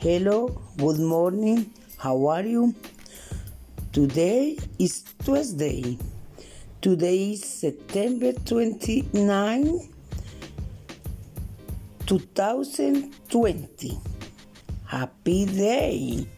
Hello, good morning. How are you? Today is Tuesday. Today is September 29, 2020. Happy day.